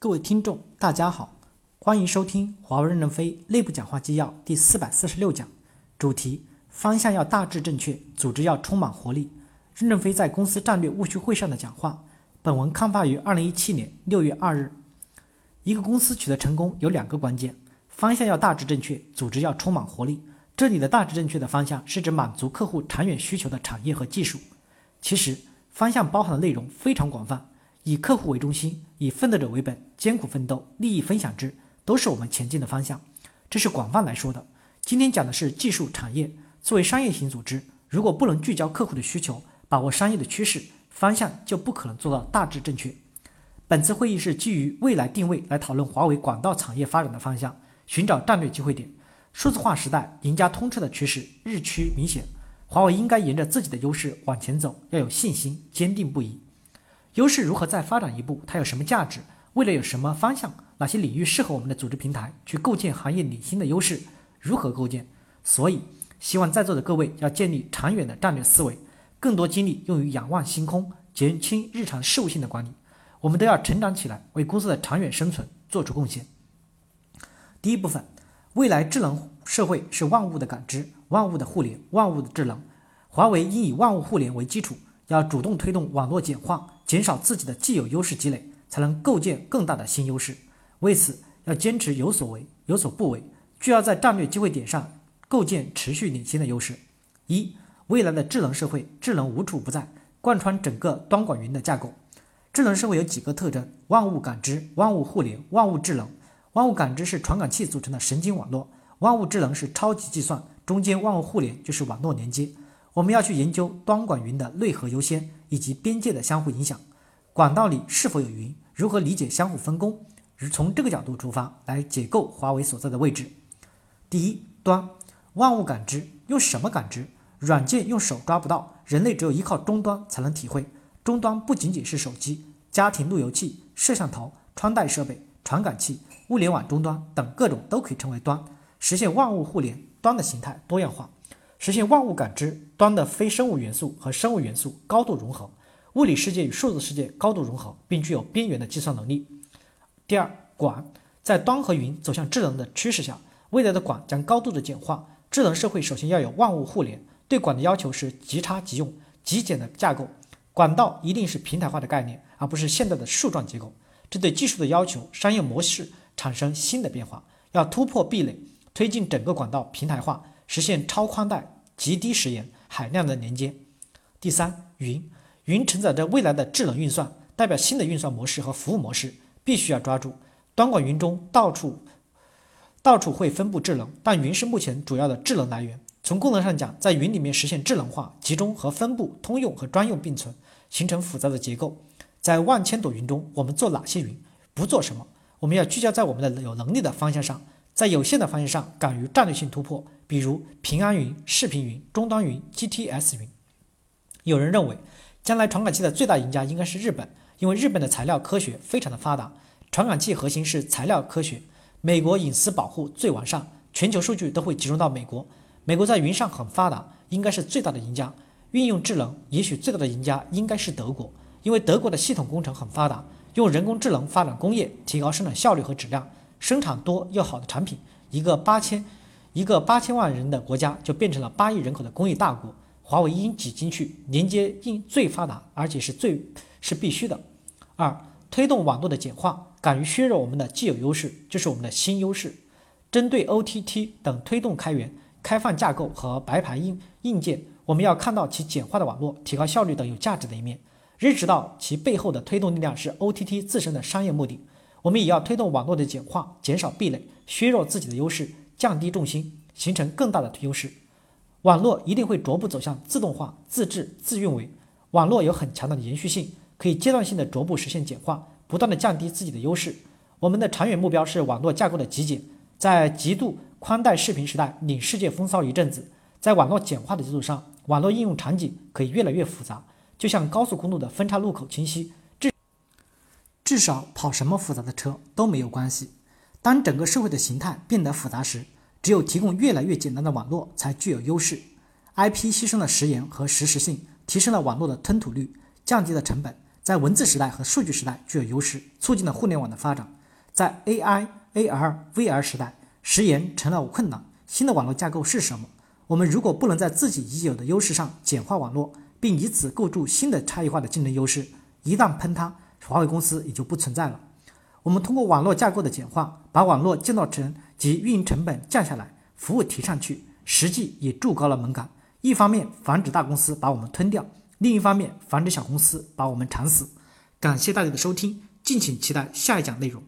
各位听众，大家好，欢迎收听华为任正非内部讲话纪要第四百四十六讲，主题方向要大致正确，组织要充满活力。任正非在公司战略务虚会上的讲话。本文刊发于二零一七年六月二日。一个公司取得成功有两个关键：方向要大致正确，组织要充满活力。这里的大致正确的方向是指满足客户长远需求的产业和技术。其实方向包含的内容非常广泛。以客户为中心，以奋斗者为本，艰苦奋斗，利益分享之，都是我们前进的方向。这是广泛来说的。今天讲的是技术产业。作为商业型组织，如果不能聚焦客户的需求，把握商业的趋势方向，就不可能做到大致正确。本次会议是基于未来定位来讨论华为管道产业发展的方向，寻找战略机会点。数字化时代，赢家通吃的趋势日趋明显，华为应该沿着自己的优势往前走，要有信心，坚定不移。优势如何再发展一步？它有什么价值？未来有什么方向？哪些领域适合我们的组织平台去构建行业领先的优势？如何构建？所以，希望在座的各位要建立长远的战略思维，更多精力用于仰望星空，减轻日常事务性的管理。我们都要成长起来，为公司的长远生存做出贡献。第一部分，未来智能社会是万物的感知、万物的互联、万物的智能。华为应以万物互联为基础。要主动推动网络简化，减少自己的既有优势积累，才能构建更大的新优势。为此，要坚持有所为，有所不为，就要在战略机会点上构建持续领先的优势。一、未来的智能社会，智能无处不在，贯穿整个端管云的架构。智能社会有几个特征：万物感知、万物互联、万物智能。万物感知是传感器组成的神经网络，万物智能是超级计算，中间万物互联就是网络连接。我们要去研究端管云的内核优先以及边界的相互影响，管道里是否有云，如何理解相互分工，从这个角度出发来解构华为所在的位置。第一端，万物感知用什么感知？软件用手抓不到，人类只有依靠终端才能体会。终端不仅仅是手机、家庭路由器、摄像头、穿戴设备、传感器、物联网终端等各种都可以称为端，实现万物互联。端的形态多样化。实现万物感知端的非生物元素和生物元素高度融合，物理世界与数字世界高度融合，并具有边缘的计算能力。第二，管在端和云走向智能的趋势下，未来的管将高度的简化。智能社会首先要有万物互联，对管的要求是即插即用、极简的架构。管道一定是平台化的概念，而不是现在的树状结构。这对技术的要求、商业模式产生新的变化，要突破壁垒，推进整个管道平台化。实现超宽带、极低时延、海量的连接。第三，云，云承载着未来的智能运算，代表新的运算模式和服务模式，必须要抓住。端管云中到处到处会分布智能，但云是目前主要的智能来源。从功能上讲，在云里面实现智能化、集中和分布、通用和专用并存，形成复杂的结构。在万千朵云中，我们做哪些云？不做什么？我们要聚焦在我们的有能力的方向上。在有限的方向上，敢于战略性突破，比如平安云、视频云、终端云、GTS 云。有人认为，将来传感器的最大赢家应该是日本，因为日本的材料科学非常的发达，传感器核心是材料科学。美国隐私保护最完善，全球数据都会集中到美国。美国在云上很发达，应该是最大的赢家。运用智能，也许最大的赢家应该是德国，因为德国的系统工程很发达，用人工智能发展工业，提高生产效率和质量。生产多又好的产品，一个八千一个八千万人的国家就变成了八亿人口的工业大国。华为应挤进去，连接应最发达，而且是最是必须的。二，推动网络的简化，敢于削弱我们的既有优势，就是我们的新优势。针对 OTT 等推动开源、开放架构和白牌硬硬件，我们要看到其简化的网络、提高效率等有价值的一面，认识到其背后的推动力量是 OTT 自身的商业目的。我们也要推动网络的简化，减少壁垒，削弱自己的优势，降低重心，形成更大的优势。网络一定会逐步走向自动化、自治、自运维。网络有很强的延续性，可以阶段性的逐步实现简化，不断的降低自己的优势。我们的长远目标是网络架构的极简，在极度宽带视频时代领世界风骚一阵子。在网络简化的基础上，网络应用场景可以越来越复杂，就像高速公路的分叉路口清晰。至少跑什么复杂的车都没有关系。当整个社会的形态变得复杂时，只有提供越来越简单的网络才具有优势。IP 牺牲了时延和实时性，提升了网络的吞吐率，降低了成本，在文字时代和数据时代具有优势，促进了互联网的发展。在 AI、AR、VR 时代，食言成了困难。新的网络架构是什么？我们如果不能在自己已有的优势上简化网络，并以此构筑新的差异化的竞争优势，一旦崩塌，华为公司也就不存在了。我们通过网络架构的简化，把网络建造成及运营成本降下来，服务提上去，实际也筑高了门槛。一方面防止大公司把我们吞掉，另一方面防止小公司把我们缠死。感谢大家的收听，敬请期待下一讲内容。